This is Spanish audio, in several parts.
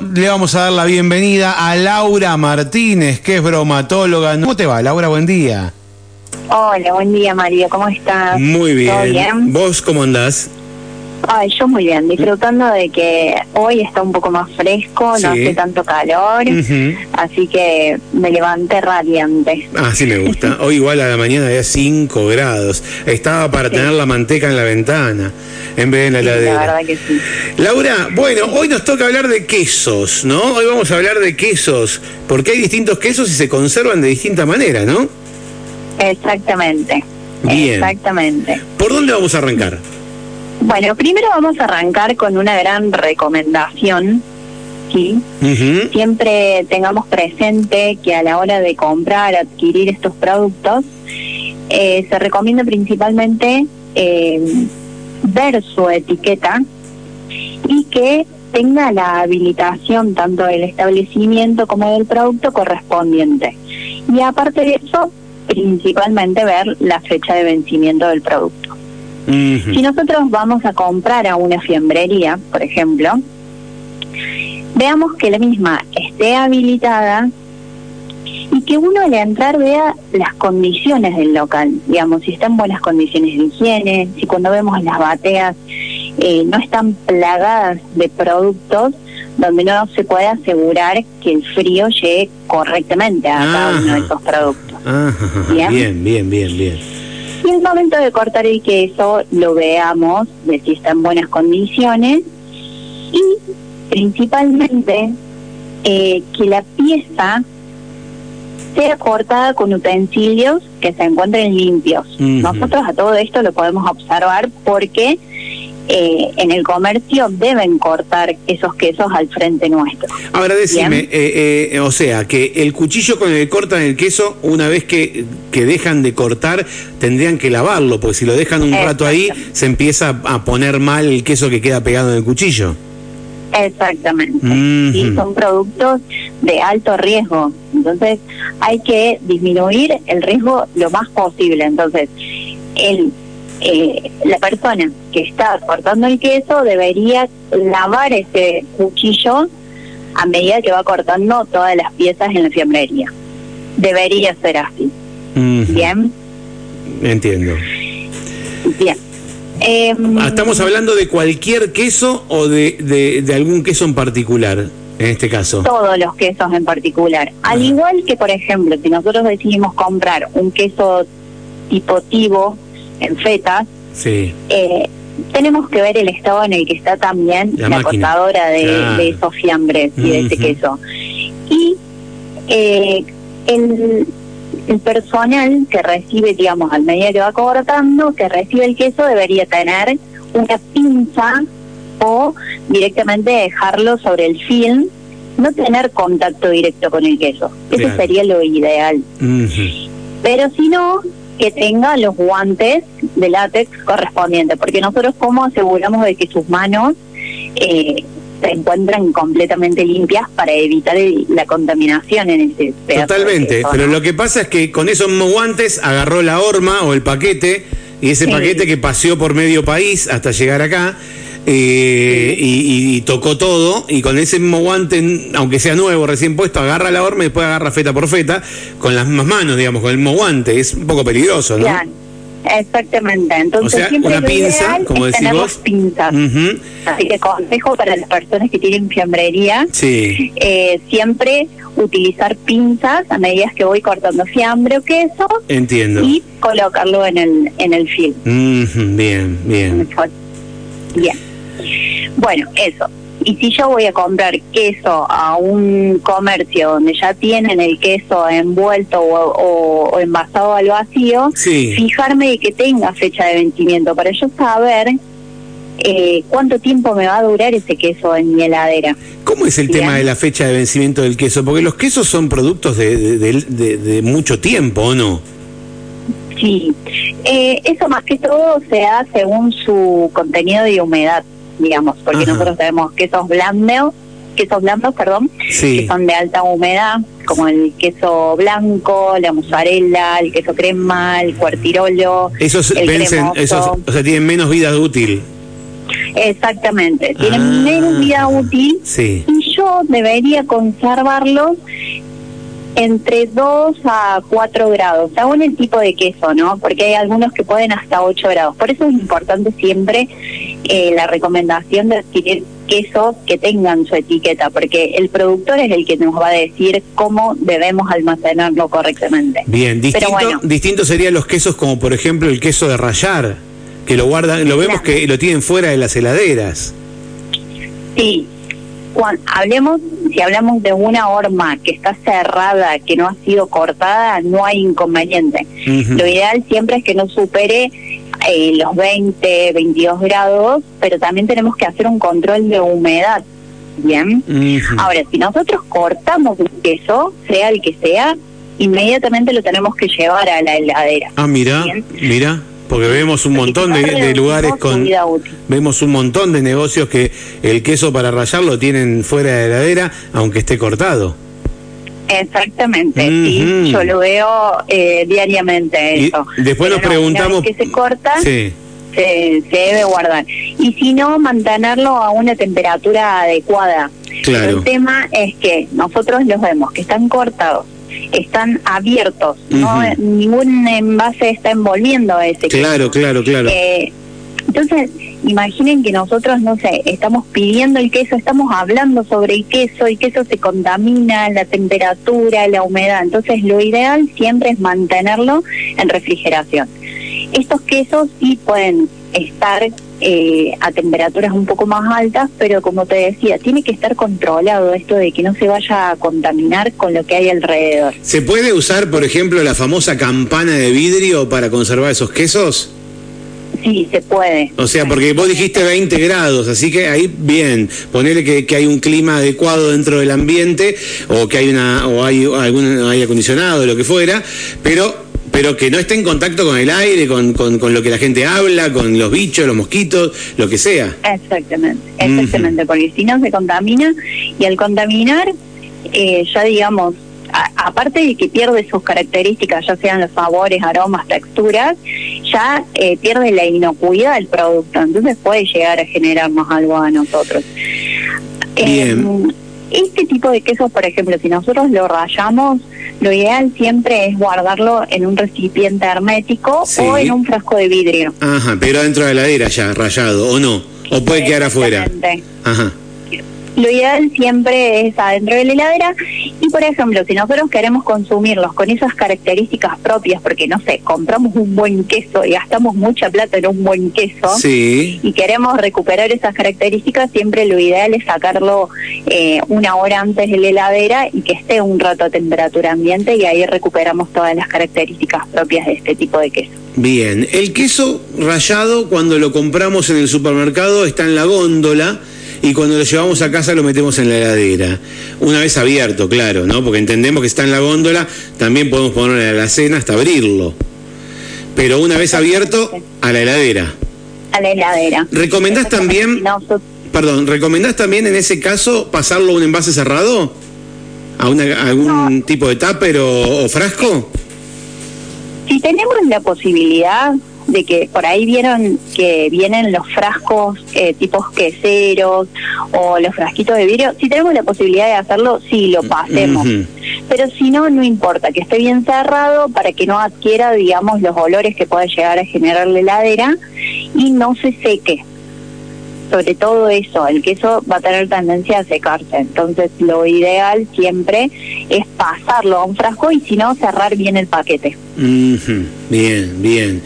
le vamos a dar la bienvenida a Laura Martínez, que es bromatóloga. ¿Cómo te va, Laura? Buen día. Hola, buen día, Mario. ¿Cómo estás? Muy bien. ¿Todo bien? ¿Vos cómo andás? Ay, yo muy bien, disfrutando de que hoy está un poco más fresco, no Sí. hace tanto calor, así que me levanté radiante. Ah, sí me gusta. Hoy igual a la mañana había 5 grados. Estaba para Sí. tener la manteca en la ventana en vez de en la Sí, la verdad que sí. Laura, bueno, hoy nos toca hablar de quesos, ¿no? Hoy vamos a hablar de quesos, porque hay distintos quesos y se conservan de distinta manera, ¿no? Exactamente. Bien. Exactamente. ¿Por dónde vamos a arrancar? Bueno, primero vamos a arrancar con una gran recomendación, ¿sí? Siempre tengamos presente que a la hora de comprar, adquirir estos productos, eh, se recomienda principalmente eh, ver su etiqueta y que tenga la habilitación tanto del establecimiento como del producto correspondiente. Y aparte de eso, principalmente ver la fecha de vencimiento del producto. Si nosotros vamos a comprar a una fiambrería, por ejemplo, veamos que la misma esté habilitada y que uno al entrar vea las condiciones del local, digamos, si está en buenas condiciones de higiene, si cuando vemos las bateas eh, no están plagadas de productos donde no se puede asegurar que el frío llegue correctamente a cada uno de esos productos. Bien, bien, bien, bien. Y el momento de cortar el queso lo veamos de si está en buenas condiciones y principalmente eh, que la pieza sea cortada con utensilios que se encuentren limpios. Nosotros a todo esto lo podemos observar porque eh, en el comercio deben cortar esos quesos al frente nuestro. Ahora decime, eh, eh, o sea, que el cuchillo con el que cortan el queso, una vez que, que dejan de cortar, tendrían que lavarlo, porque si lo dejan un rato ahí, se empieza a poner mal el queso que queda pegado en el cuchillo. Exactamente. Y son productos de alto riesgo. Entonces hay que disminuir el riesgo lo más posible. Entonces, el, eh, la persona que está cortando el queso debería lavar ese cuchillo a medida que va cortando todas las piezas en la fiambrería. Debería ser así. Bien, Entiendo. bien. Em, Ah, ¿Estamos hablando de cualquier queso o de, de- de algún queso en particular, en este caso? todos los quesos en particular. Al igual que, por ejemplo, si nosotros decidimos comprar un queso tipo tivo en fetas, Sí. eh, tenemos que ver el estado en el que está también La la, cortadora de, Claro. de esos fiambres y de ese queso. Y eh, el, el personal que recibe, digamos, al medida que va cortando, que recibe el queso, debería tener una pinza o directamente dejarlo sobre el film, no tener contacto directo con el queso. Eso Claro. sería lo ideal. Pero si no, que tenga los guantes de látex correspondientes, porque nosotros cómo aseguramos de que sus manos eh, se encuentran completamente limpias para evitar el- la contaminación en ese Totalmente, pero lo que pasa es que con esos guantes agarró la horma o el paquete y ese Sí. paquete que paseó por medio país hasta llegar acá eh, y, tocó todo y con ese mismo guante, aunque sea nuevo, recién puesto, agarra la horma y después agarra feta por feta con las mismas manos, digamos, con el mismo guante. Es un poco peligroso, ¿no? Claro, exactamente. Entonces O sea, siempre una lo pinza, ideal como es tener vos. pinzas. Ujú. Así que consejo para las personas que tienen fiambrería, Sí. eh, siempre utilizar pinzas a medida que voy cortando fiambre o queso Entiendo. y colocarlo en el, en el film. Ujú, Bien, bien. Bien. Bueno, eso. Y si yo voy a comprar queso a un comercio donde ya tienen el queso envuelto o, o- o envasado al vacío, Sí. fijarme de que tenga fecha de vencimiento para yo saber eh, cuánto tiempo me va a durar ese queso en mi heladera. ¿Cómo es el tema de la fecha de vencimiento del queso? Porque los quesos son productos de, de- de- de- de mucho tiempo, ¿o no? Sí, eh, eso más que todo se da según su contenido de humedad, digamos, porque Ajá. nosotros tenemos quesos blandos, quesos blandos, perdón, Sí. que son de alta humedad, como el queso blanco, la mozzarella, el queso crema, el cuartirolo. Esos, el esos, o sea, tienen menos vida útil. Exactamente, tienen Ah, menos vida útil Sí. y yo debería conservarlos entre 2 a 4 grados, según el tipo de queso, ¿no? Porque hay algunos que pueden hasta 8 grados. Por eso es importante siempre eh, la recomendación de adquirir quesos que tengan su etiqueta, porque el productor es el que nos va a decir cómo debemos almacenarlo correctamente. Bien, distinto, bueno. distinto serían los quesos como por ejemplo el queso de rallar, que lo guardan, lo vemos Claro. que lo tienen fuera de las heladeras. Sí, Cuan- hablemos, si hablamos de una horma que está cerrada, que no ha sido cortada, no hay inconveniente. Lo ideal siempre es que no supere eh, los 20, 22 grados, pero también tenemos que hacer un control de humedad. Bien. Ahora, si nosotros cortamos un queso, sea el que sea, inmediatamente lo tenemos que llevar a la heladera. Ah, mira, Bien. mira, porque vemos un montón de, de lugares con vemos un montón de negocios que el queso para rallar lo tienen fuera de la heladera, aunque esté cortado. Exactamente, Ujú. sí, yo lo veo eh, diariamente Y eso. después nos Pero preguntamos- que se corta, Sí. se, se debe guardar. Y si no, mantenerlo a una temperatura adecuada. Claro. El tema es que nosotros los vemos que están cortados, están abiertos, no ningún envase está envolviendo ese queso. Claro, claro, claro. Eh, entonces, imaginen que nosotros, no sé, estamos pidiendo el queso, estamos hablando sobre el queso, el queso se contamina, la temperatura, la humedad. Entonces, lo ideal siempre es mantenerlo en refrigeración. Estos quesos sí pueden estar eh, a temperaturas un poco más altas, pero como te decía, tiene que estar controlado esto de que no se vaya a contaminar con lo que hay alrededor. ¿Se puede usar, por ejemplo, la famosa campana de vidrio para conservar esos quesos? Sí, se puede. O sea, porque vos dijiste 20 grados, así que ahí bien, ponerle que, que hay un clima adecuado dentro del ambiente o que hay una o hay algún aire acondicionado, lo que fuera, pero pero que no esté en contacto con el aire, con, con, con lo que la gente habla, con los bichos, los mosquitos, lo que sea. Exactamente, exactamente, porque si no se contamina y al contaminar, eh, ya digamos, a- aparte de que pierde sus características, ya sean los sabores, aromas, texturas, ya eh, pierde la inocuidad del producto, entonces puede llegar a generarnos algo a nosotros. Bien. Eh, este tipo de quesos, por ejemplo, si nosotros lo rayamos, lo ideal siempre es guardarlo en un recipiente hermético Sí. o en un frasco de vidrio. Ajá, pero dentro de la heladera ya, rayado, o no, o puede quedar afuera. Ajá. Lo ideal siempre es adentro de la heladera y, por ejemplo, si nosotros queremos consumirlos con esas características propias, porque, no sé, compramos un buen queso y gastamos mucha plata en un buen queso Sí. y queremos recuperar esas características, siempre lo ideal es sacarlo eh, una hora antes de la heladera y que esté un rato a temperatura ambiente y ahí recuperamos todas las características propias de este tipo de queso. Bien, el queso rallado cuando lo compramos en el supermercado está en la góndola y cuando lo llevamos a casa lo metemos en la heladera. Una vez abierto, claro, ¿no? Porque entendemos que está en la góndola, también podemos ponerlo en la alacena hasta abrirlo. Pero una vez abierto, a la heladera. A la heladera. ¿Recomendás también- Perdón, ¿recomendás también en ese caso pasarlo a un envase cerrado? ¿A, una- a algún tipo de tupper o, o frasco? Si tenemos la posibilidad de que por ahí vieron que vienen los frascos eh, tipos queseros o los frasquitos de vidrio, si tenemos la posibilidad de hacerlo, sí, lo pasemos. Ujú. Pero si no, no importa, que esté bien cerrado para que no adquiera, digamos, los olores que puede llegar a generar la heladera y no se seque. Sobre todo eso, el queso va a tener tendencia a secarse. Entonces, lo ideal siempre es pasarlo a un frasco y si no, cerrar bien el paquete. Bien, bien.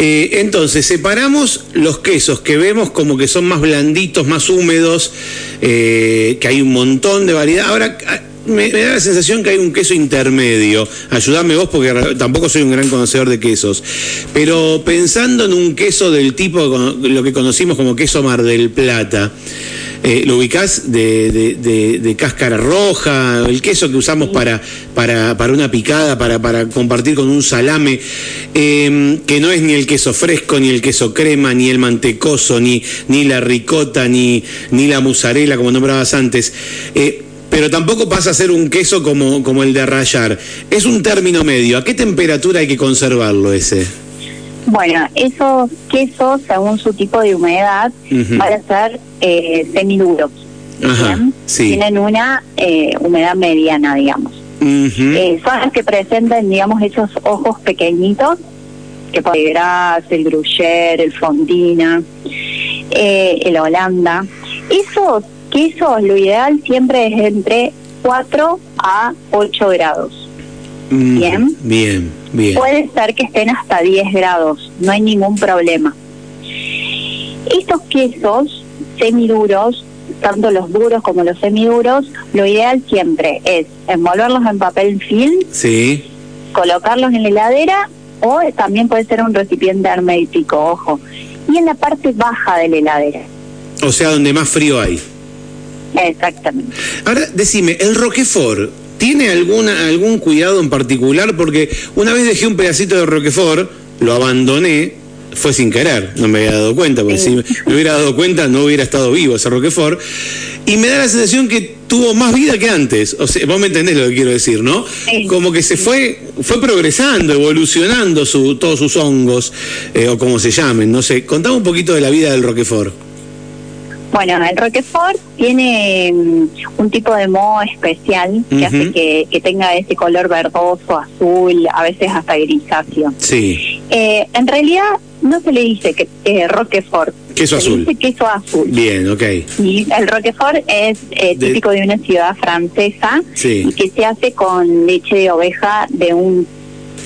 Eh, entonces, separamos los quesos que vemos como que son más blanditos, más húmedos, eh, que hay un montón de variedad. Ahora, ah, me, me da la sensación que hay un queso intermedio. Ayúdame vos porque tampoco soy un gran conocedor de quesos. Pero pensando en un queso del tipo, lo que conocimos como queso Mar del Plata, eh, ¿lo ubicás de, de- de- de cáscara roja? El queso que usamos para, para, para una picada, para, para compartir con un salame, eh, que no es ni el queso fresco, ni el queso crema, ni el mantecoso, ni, ni la ricota, ni, ni la mozzarella, como nombrabas antes. Eh, pero tampoco pasa a ser un queso como, como el de rallar. Es un término medio. ¿A qué temperatura hay que conservarlo ese? Bueno, esos quesos, según su tipo de humedad, Ujú. van a ser eh, semiduros. Sí. Tienen una eh, humedad mediana, digamos. Ujú. Eh, son las que presentan, digamos, esos ojos pequeñitos, que puede ser Gras, el Gruyère, el Fondina, el Holanda. Esos quesos, lo ideal siempre es entre 4 a 8 grados. Bien. Bien, bien. Puede ser que estén hasta 10 grados, no hay ningún problema. Estos quesos semiduros, tanto los duros como los semiduros, lo ideal siempre es envolverlos en papel film, Sí. colocarlos en la heladera o también puede ser un recipiente hermético, ojo. Y en la parte baja de la heladera. O sea, donde más frío hay. Exactamente. Ahora, decime, ¿el Roquefort tiene alguna, algún cuidado en particular? Porque una vez dejé un pedacito de Roquefort, lo abandoné, fue sin querer, no me había dado cuenta, porque si me hubiera dado cuenta no hubiera estado vivo ese Roquefort. Y me da la sensación que tuvo más vida que antes. O sea, vos me entendés lo que quiero decir, ¿no? Como que se fue, fue progresando, evolucionando su, todos sus hongos, eh, o como se llamen, no sé. Contame un poquito de la vida del Roquefort. Bueno, el Roquefort tiene mm, un tipo de moho especial que hace que, que tenga ese color verdoso, azul, a veces hasta grisáceo. Sí, Eh, en realidad no se le dice que eh, Roquefort. Queso se azul. Le dice queso azul. bien, ok. Y el Roquefort es eh, De- típico de una ciudad francesa Sí. y que se hace con leche de oveja de un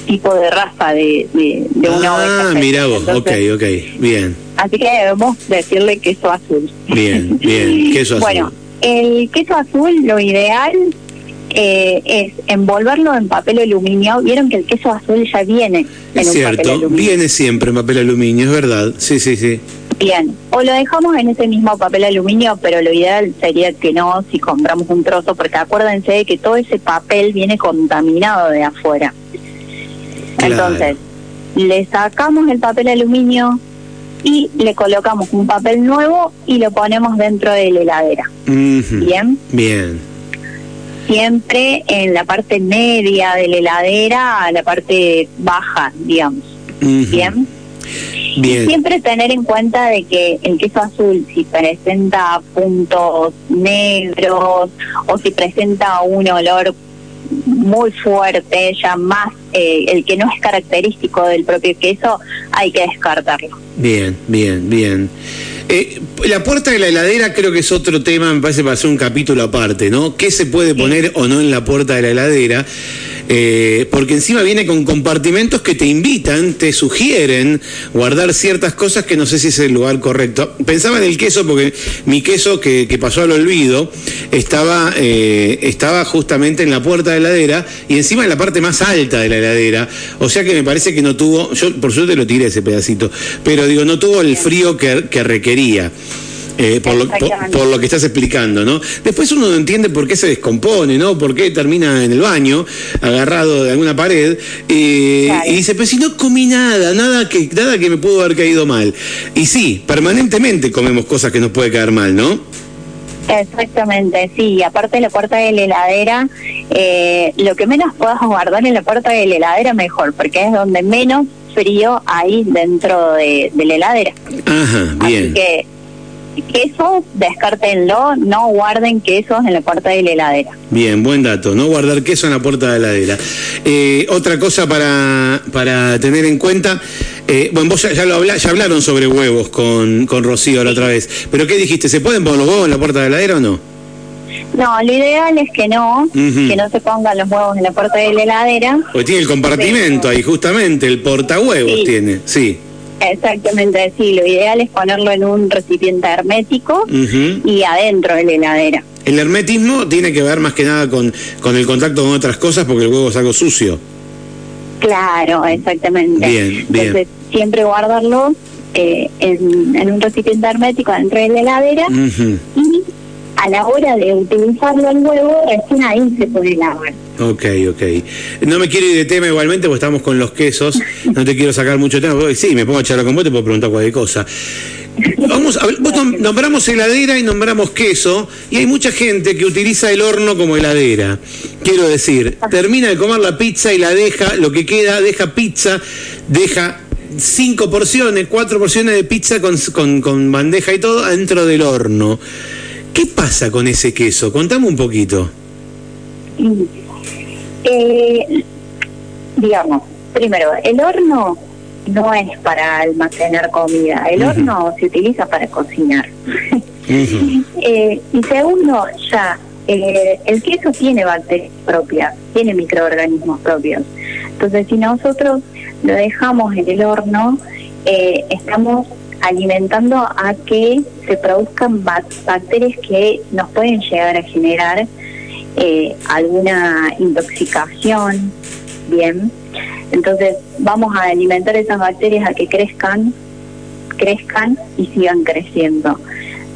tipo de raza de, de, de una oveja. Ah, mira vos, ok, Entonces, ok, bien, Así que debemos decirle queso azul. bien, bien, queso azul. Bueno, el queso azul lo ideal eh, es envolverlo en papel aluminio. Vieron que el queso azul ya viene en es un papel cierto, aluminio. viene siempre en papel aluminio, es verdad, sí, sí, sí. Bien, o lo dejamos en ese mismo papel aluminio, pero lo ideal sería que no si compramos un trozo, porque acuérdense de que todo ese papel viene contaminado de afuera. Claro. Entonces, le sacamos el papel aluminio y le colocamos un papel nuevo y lo ponemos dentro de la heladera. Bien, Bien, siempre en la parte media de la heladera a la parte baja, digamos. Bien. bien, Siempre tener en cuenta de que el queso azul, si presenta puntos negros o si presenta un olor muy fuerte, ya más eh, el que no es característico del propio queso, hay que descartarlo. bien, bien, bien. Eh, la puerta de la heladera creo que es otro tema, me parece para hacer un capítulo aparte, ¿no? ¿Qué se puede poner o no en la puerta de la heladera? Eh, porque encima viene con compartimentos que te invitan, te sugieren guardar ciertas cosas que no sé si es el lugar correcto. Pensaba en el queso porque mi queso que, pasó al olvido estaba, eh, estaba justamente en la puerta de la heladera y encima en la parte más alta de la heladera. O sea que me parece que no tuvo, yo por suerte lo tiré ese pedacito, pero digo, no tuvo el frío que requería. Eh, por, lo, por, por lo que estás explicando, ¿no? Después uno no entiende por qué se descompone, ¿no? Por qué termina en el baño, agarrado de alguna pared, eh, Claro. y dice, pero si no comí nada, nada que, nada que me pudo haber caído mal. Y sí, permanentemente comemos cosas que nos puede caer mal, ¿no? Exactamente, sí. Y aparte de la puerta de la heladera, eh, lo que menos puedas guardar en la puerta de la heladera mejor, porque es donde menos frío hay dentro de, de la heladera. Ajá, bien. Así que quesos, descártenlo, no guarden quesos en la puerta de la heladera. Bien, buen dato, no guardar queso en la puerta de la heladera. Eh, otra cosa para, para tener en cuenta, eh, bueno, vos ya, ya lo habla, ya hablaron sobre huevos con, con Rocío la otra vez, pero ¿qué dijiste? ¿Se pueden poner los huevos en la puerta de la heladera o no? No, lo ideal es que no, que no se pongan los huevos en la puerta de la heladera. Porque tiene el compartimento ahí, justamente, el portahuevos Sí. tiene, sí. Exactamente, sí. Lo ideal es ponerlo en un recipiente hermético y adentro de la heladera. El hermetismo tiene que ver más que nada con, con el contacto con otras cosas porque el huevo es algo sucio. Claro, exactamente. Bien, bien. Entonces, siempre guardarlo eh, en, en un recipiente hermético dentro de la heladera y a la hora de utilizarlo el huevo, recién ahí se puede lavar. Ok, ok. No me quiero ir de tema igualmente porque estamos con los quesos. No te quiero sacar mucho tema. Sí, me pongo a charlar con vos, te puedo preguntar cualquier cosa. Vamos a ver, vos nom- nombramos heladera y nombramos queso, y hay mucha gente que utiliza el horno como heladera. Quiero decir, termina de comer la pizza y la deja, lo que queda, deja pizza, deja cinco porciones, cuatro porciones de pizza con, con bandeja y todo dentro del horno. ¿Qué pasa con ese queso? Contame un poquito. Eh, digamos, primero, el horno no es para almacenar comida, el horno se utiliza para cocinar. Eh, y segundo, ya, eh, el queso tiene bacterias propias, tiene microorganismos propios. Entonces, si nosotros lo dejamos en el horno, eh, estamos alimentando a que se produzcan bacterias que nos pueden llegar a generar alguna intoxicación, bien. Entonces vamos a alimentar esas bacterias a que crezcan, crezcan y sigan creciendo.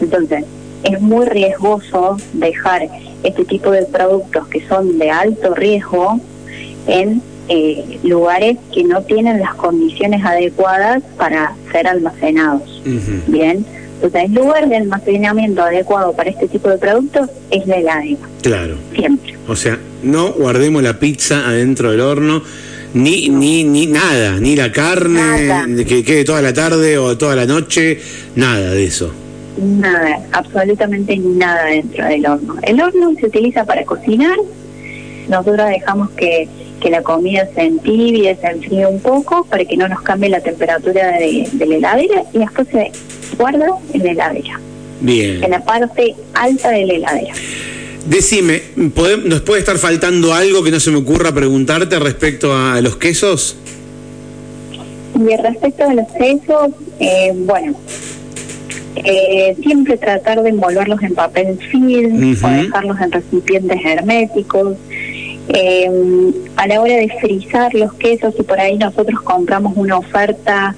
Entonces es muy riesgoso dejar este tipo de productos que son de alto riesgo en eh, lugares que no tienen las condiciones adecuadas para ser almacenados. Bien, entonces el lugar de almacenamiento adecuado para este tipo de productos es la heladera. Claro. Siempre. O sea, no guardemos la pizza adentro del horno ni, ni, ni nada, ni la carne que quede toda la tarde o toda la noche, nada de eso. Nada, absolutamente nada dentro del horno. El horno se utiliza para cocinar, nosotros dejamos que, que la comida se entibie, se enfríe un poco para que no nos cambie la temperatura de, de la heladera y después se guarda en la heladera. Bien. En la parte alta de la heladera. Decime, ¿nos puede estar faltando algo que no se me ocurra preguntarte respecto a los quesos? Y respecto a los quesos, eh, bueno, eh, siempre tratar de envolverlos en papel film o dejarlos en recipientes herméticos. Eh, a la hora de frizar los quesos, y por ahí nosotros compramos una oferta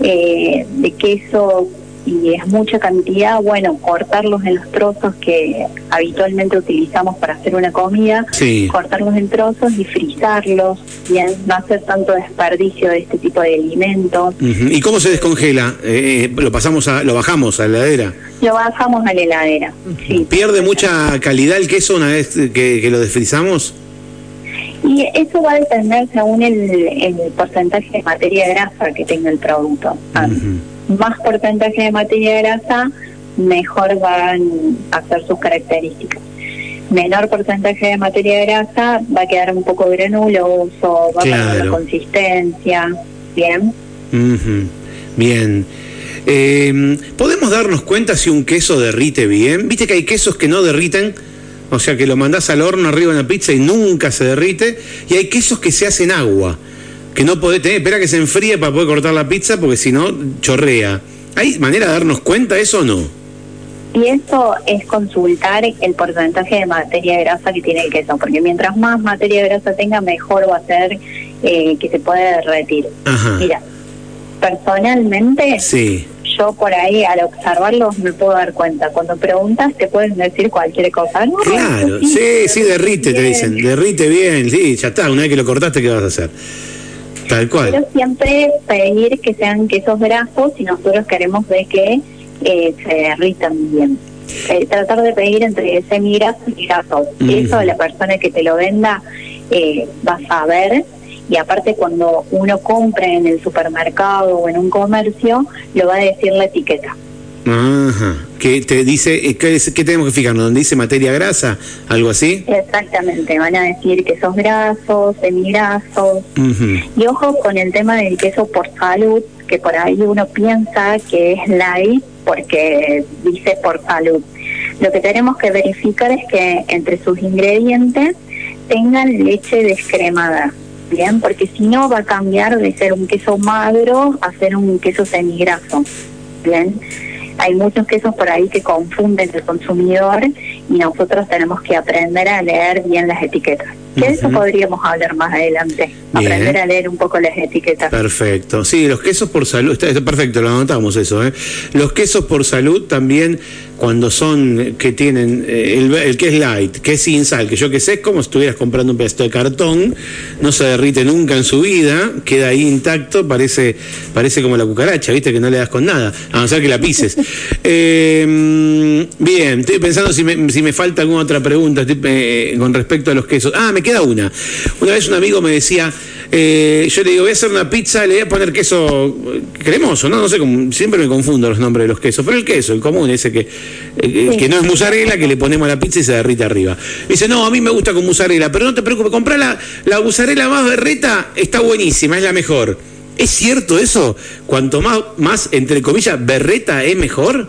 de quesos y es mucha cantidad, bueno, cortarlos en los trozos que habitualmente utilizamos para hacer una comida, cortarlos en trozos y frizarlos, bien, no hacer tanto desperdicio de este tipo de alimentos. ¿Y cómo se descongela? Eh, eh, ¿Lo pasamos a, lo bajamos a la heladera? Lo bajamos a la heladera, sí. ¿Pierde mucha calidad el queso una vez que, lo desfrizamos? Y eso va a depender según el, porcentaje de materia grasa que tenga el producto más porcentaje de materia grasa, mejor van a ser sus características. Menor porcentaje de materia grasa va a quedar un poco granuloso, va a perder la consistencia. Bien. Bien. Eh, ¿Podemos darnos cuenta si un queso derrite bien? Viste que hay quesos que no derriten, o sea que lo mandás al horno arriba de una pizza y nunca se derrite, y hay quesos que se hacen agua que no podés tener, espera que se enfríe para poder cortar la pizza porque si no chorrea. ¿Hay manera de darnos cuenta de eso o no? Y eso es consultar el porcentaje de materia grasa que tiene el queso, porque mientras más materia grasa tenga, mejor va a ser eh, que se pueda derretir. Mira, personalmente, sí. Yo por ahí al observarlos me puedo dar cuenta. Cuando preguntas te pueden decir cualquier cosa. claro, sí, sí, derrite, te dicen, derrite bien, sí, ya está, una vez que lo cortaste, ¿qué vas a hacer? Pero siempre pedir que sean quesos grasos y nosotros queremos ver que eh, se derritan bien. Eh, tratar de pedir entre semigrasos y grasos. Eso la persona que te lo venda eh, va a saber y aparte cuando uno compra en el supermercado o en un comercio, lo va a decir la etiqueta. Ajá. Que te dice, eh, ¿qué, ¿qué, tenemos que fijarnos? ¿Dónde dice materia grasa? ¿Algo así? Exactamente, van a decir quesos grasos, semigrasos. Y ojo con el tema del queso por salud, que por ahí uno piensa que es light porque dice por salud. Lo que tenemos que verificar es que entre sus ingredientes tengan leche descremada. Bien, porque si no va a cambiar de ser un queso magro a ser un queso semigraso. Bien hay muchos quesos por ahí que confunden el consumidor y nosotros tenemos que aprender a leer bien las etiquetas. Que de eso podríamos hablar más adelante. Aprender a leer un poco las etiquetas. Perfecto. Sí, los quesos por salud, está, perfecto, lo anotamos eso. ¿eh? Los quesos por salud también, cuando son, que tienen, eh, el, que es light, que es sin sal, que yo que sé, es como si estuvieras comprando un pedazo de cartón, no se derrite nunca en su vida, queda ahí intacto, parece, parece como la cucaracha, viste, que no le das con nada, a no ser que la pises. eh, bien, estoy pensando si me, si me falta alguna otra pregunta eh, con respecto a los quesos. Ah, me queda una. Una vez un amigo me decía, Eh, yo le digo, voy a hacer una pizza, le voy a poner queso cremoso, ¿no? No sé, cómo, siempre me confundo los nombres de los quesos, pero el queso, el común, ese que, eh, que no es mozzarella, que le ponemos a la pizza y se derrite arriba. Dice, no, a mí me gusta con mozzarella, pero no te preocupes, comprar la, la mozzarella más berreta, está buenísima, es la mejor. ¿Es cierto eso? Cuanto más, más entre comillas, berreta es mejor.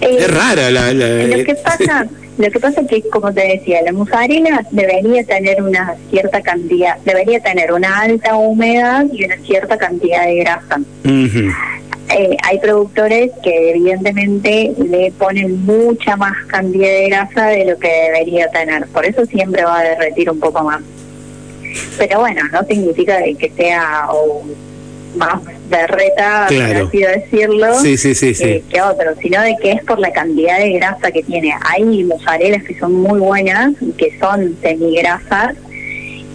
Eh, es rara la... la lo que pasa... Lo que pasa es que, como te decía, la mozzarella debería tener una cierta cantidad, debería tener una alta humedad y una cierta cantidad de grasa. Eh, hay productores que evidentemente le ponen mucha más cantidad de grasa de lo que debería tener, por eso siempre va a derretir un poco más. Pero bueno, no significa que sea más berreta, claro. así decirlo, sí, sí, sí, eh, que otro, sino de que es por la cantidad de grasa que tiene. Hay mozzarelas que son muy buenas y que son semigrasas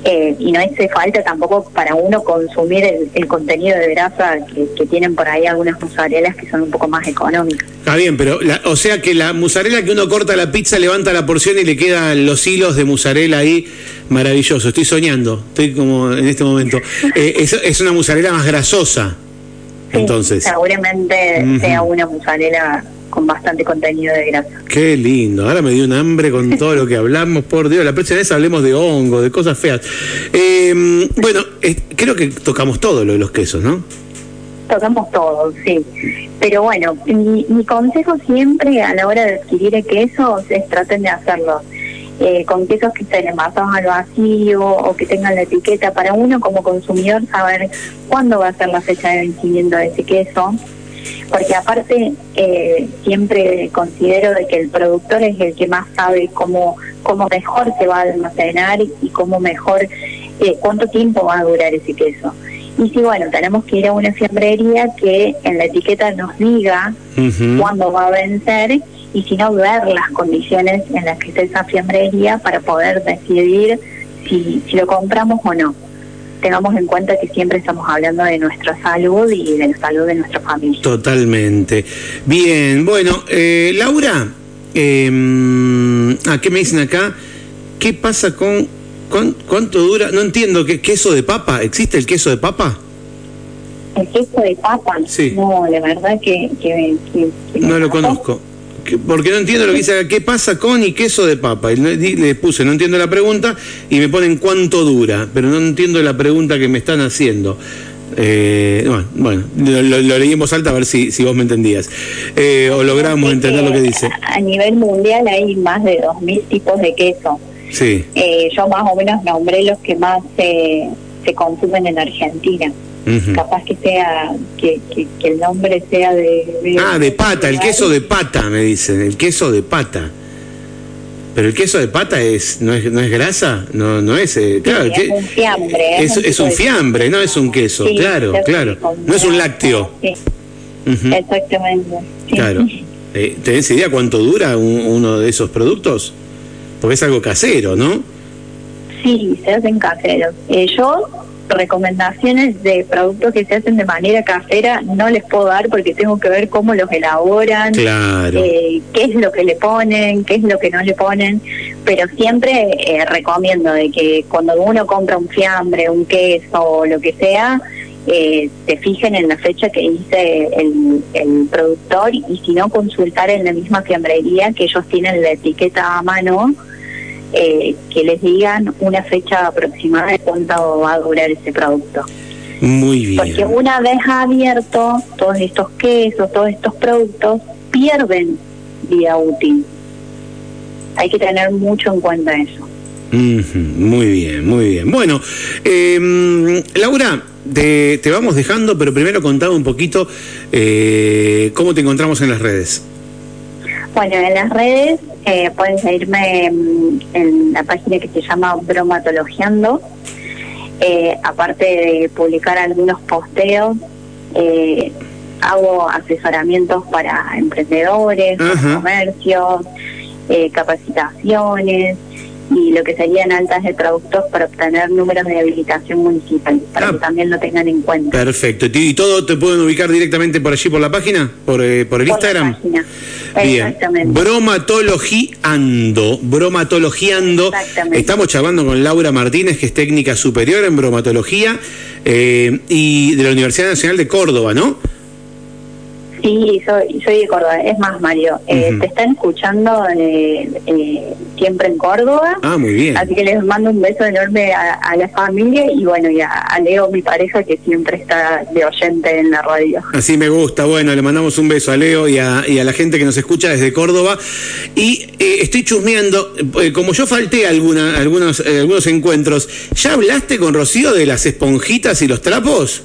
eh, y no hace falta tampoco para uno consumir el, contenido de grasa que, tienen por ahí algunas mozarelas que son un poco más económicas. Está bien, pero o sea que la mozzarella que uno corta la pizza, levanta la porción y le quedan los hilos de mozzarella ahí, maravilloso. Estoy soñando, estoy como en este momento. Eh, es, es, una mozzarella más grasosa, entonces. Seguramente sea una mozzarella con bastante contenido de grasa. Qué lindo, ahora me dio un hambre con todo lo que hablamos, por Dios, la próxima vez hablemos de hongo, de cosas feas. Eh, bueno, creo que tocamos todo lo de los quesos, ¿no? Tocamos todo, sí. Pero bueno, mi, consejo siempre a la hora de adquirir el queso es traten de hacerlo eh, con quesos que estén envasados al vacío o que tengan la etiqueta para uno como consumidor saber cuándo va a ser la fecha de vencimiento de ese queso porque aparte eh, siempre considero de que el productor es el que más sabe cómo, cómo mejor se va a almacenar y cómo mejor, eh, cuánto tiempo va a durar ese queso. Y si, bueno, tenemos que ir a una fiambrería que en la etiqueta nos diga cuándo va a vencer y si no, ver las condiciones en las que está esa fiambrería para poder decidir si, si lo compramos o no tengamos en cuenta que siempre estamos hablando de nuestra salud y de la salud de nuestra familia. Totalmente. Bien, bueno, eh, Laura, eh, ¿qué me dicen acá? ¿Qué pasa con, con cuánto dura? No entiendo, ¿qué queso de papa? ¿Existe el queso de papa? El queso de papa. Sí. No, la verdad que, no lo conozco porque no entiendo lo que dice ¿qué pasa con y queso de papa? Y le puse, no entiendo la pregunta y me ponen cuánto dura, pero no entiendo la pregunta que me están haciendo. Eh, bueno, lo, leí en voz alta a ver si, si vos me entendías. Eh, o logramos entender lo que dice. A nivel mundial hay más de 2.000 tipos de queso. Sí. Eh, yo más o menos nombré los que más se consumen en Argentina capaz que sea que, el nombre sea de, ah de pata el queso de pata me dicen el queso de pata. Pero el queso de pata es no es no es grasa no no es eh, claro es un fiambre es, un, fiambre no es un queso claro claro. no es un lácteo. exactamente claro. Eh, ¿tenés idea cuánto dura uno de esos productos? Porque es algo casero, ¿no? Sí, se hacen caseros. Eh, yo recomendaciones de productos que se hacen de manera casera no les puedo dar porque tengo que ver cómo los elaboran, eh, qué es lo que le ponen, qué es lo que no le ponen, pero siempre eh, recomiendo de que cuando uno compra un fiambre, un queso o lo que sea, eh, se fijen en la fecha que dice el, el productor y si no consultar en la misma fiambrería que ellos tienen la etiqueta a mano eh, que les digan una fecha aproximada de cuánto va a durar ese producto. Muy bien. Porque una vez abierto, todos estos quesos, todos estos productos pierden vida útil. Hay que tener mucho en cuenta eso. muy bien, muy bien. Bueno, eh, Laura, te, te, vamos dejando, pero primero contame un poquito eh, cómo te encontramos en las redes. Bueno, en las redes eh, pueden seguirme en, la página que se llama Bromatologiando. Eh, aparte de publicar algunos posteos, eh, hago asesoramientos para emprendedores, comercios, capacitaciones y lo que serían altas de productos para obtener números de habilitación municipal, para Ah. que también lo tengan en cuenta. Perfecto. ¿Y todo te pueden ubicar directamente por allí, por la página? ¿Por, eh, por el Por la Instagram? página. Bien. Exactamente. Bromatologiando. Bromatologiando. Exactamente. Estamos charlando con Laura Martínez, que es técnica superior en bromatología eh, y de la Universidad Nacional de Córdoba, ¿no? Sí, soy, soy de Córdoba. Es más, Mario, eh, te están escuchando eh, eh, siempre en Córdoba. Ah, muy bien. Así que les mando un beso enorme a, a la familia y bueno, y a, a Leo, mi pareja, que siempre está de oyente en la radio. Así me gusta. Bueno, le mandamos un beso a Leo y a, y a la gente que nos escucha desde Córdoba. Y eh, estoy chusmeando, eh, como yo falté alguna, algunos, algunos encuentros, ¿ya hablaste con Rocío de las esponjitas y los trapos?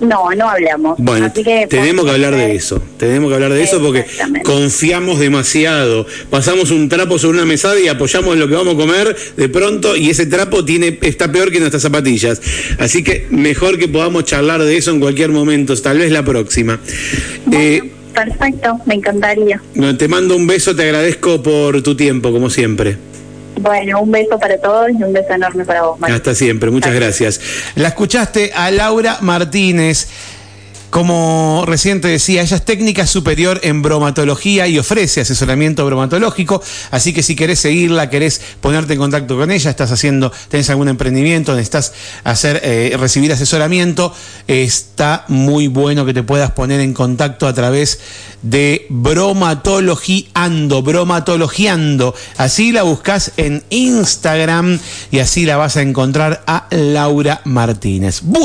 No, no hablamos. Bueno, Así que, tenemos que hablar de eso, tenemos que hablar de eso porque confiamos demasiado. Pasamos un trapo sobre una mesada y apoyamos lo que vamos a comer de pronto y ese trapo tiene está peor que nuestras zapatillas. Así que mejor que podamos charlar de eso en cualquier momento, tal vez la próxima. Eh, perfecto, me encantaría. te mando un beso, te agradezco por tu tiempo, como siempre. Bueno, un beso para todos y un beso enorme para vos, Mario. Hasta siempre, muchas gracias. La escuchaste a Laura Martínez. Como recién te decía, ella es técnica superior en bromatología y ofrece asesoramiento bromatológico. Así que si querés seguirla, querés ponerte en contacto con ella, estás haciendo, tenés algún emprendimiento, necesitas hacer, eh, recibir asesoramiento, está muy bueno que te puedas poner en contacto a través de bromatologiando, bromatologiando. Así la buscas en Instagram y así la vas a encontrar a Laura Martínez. Bueno,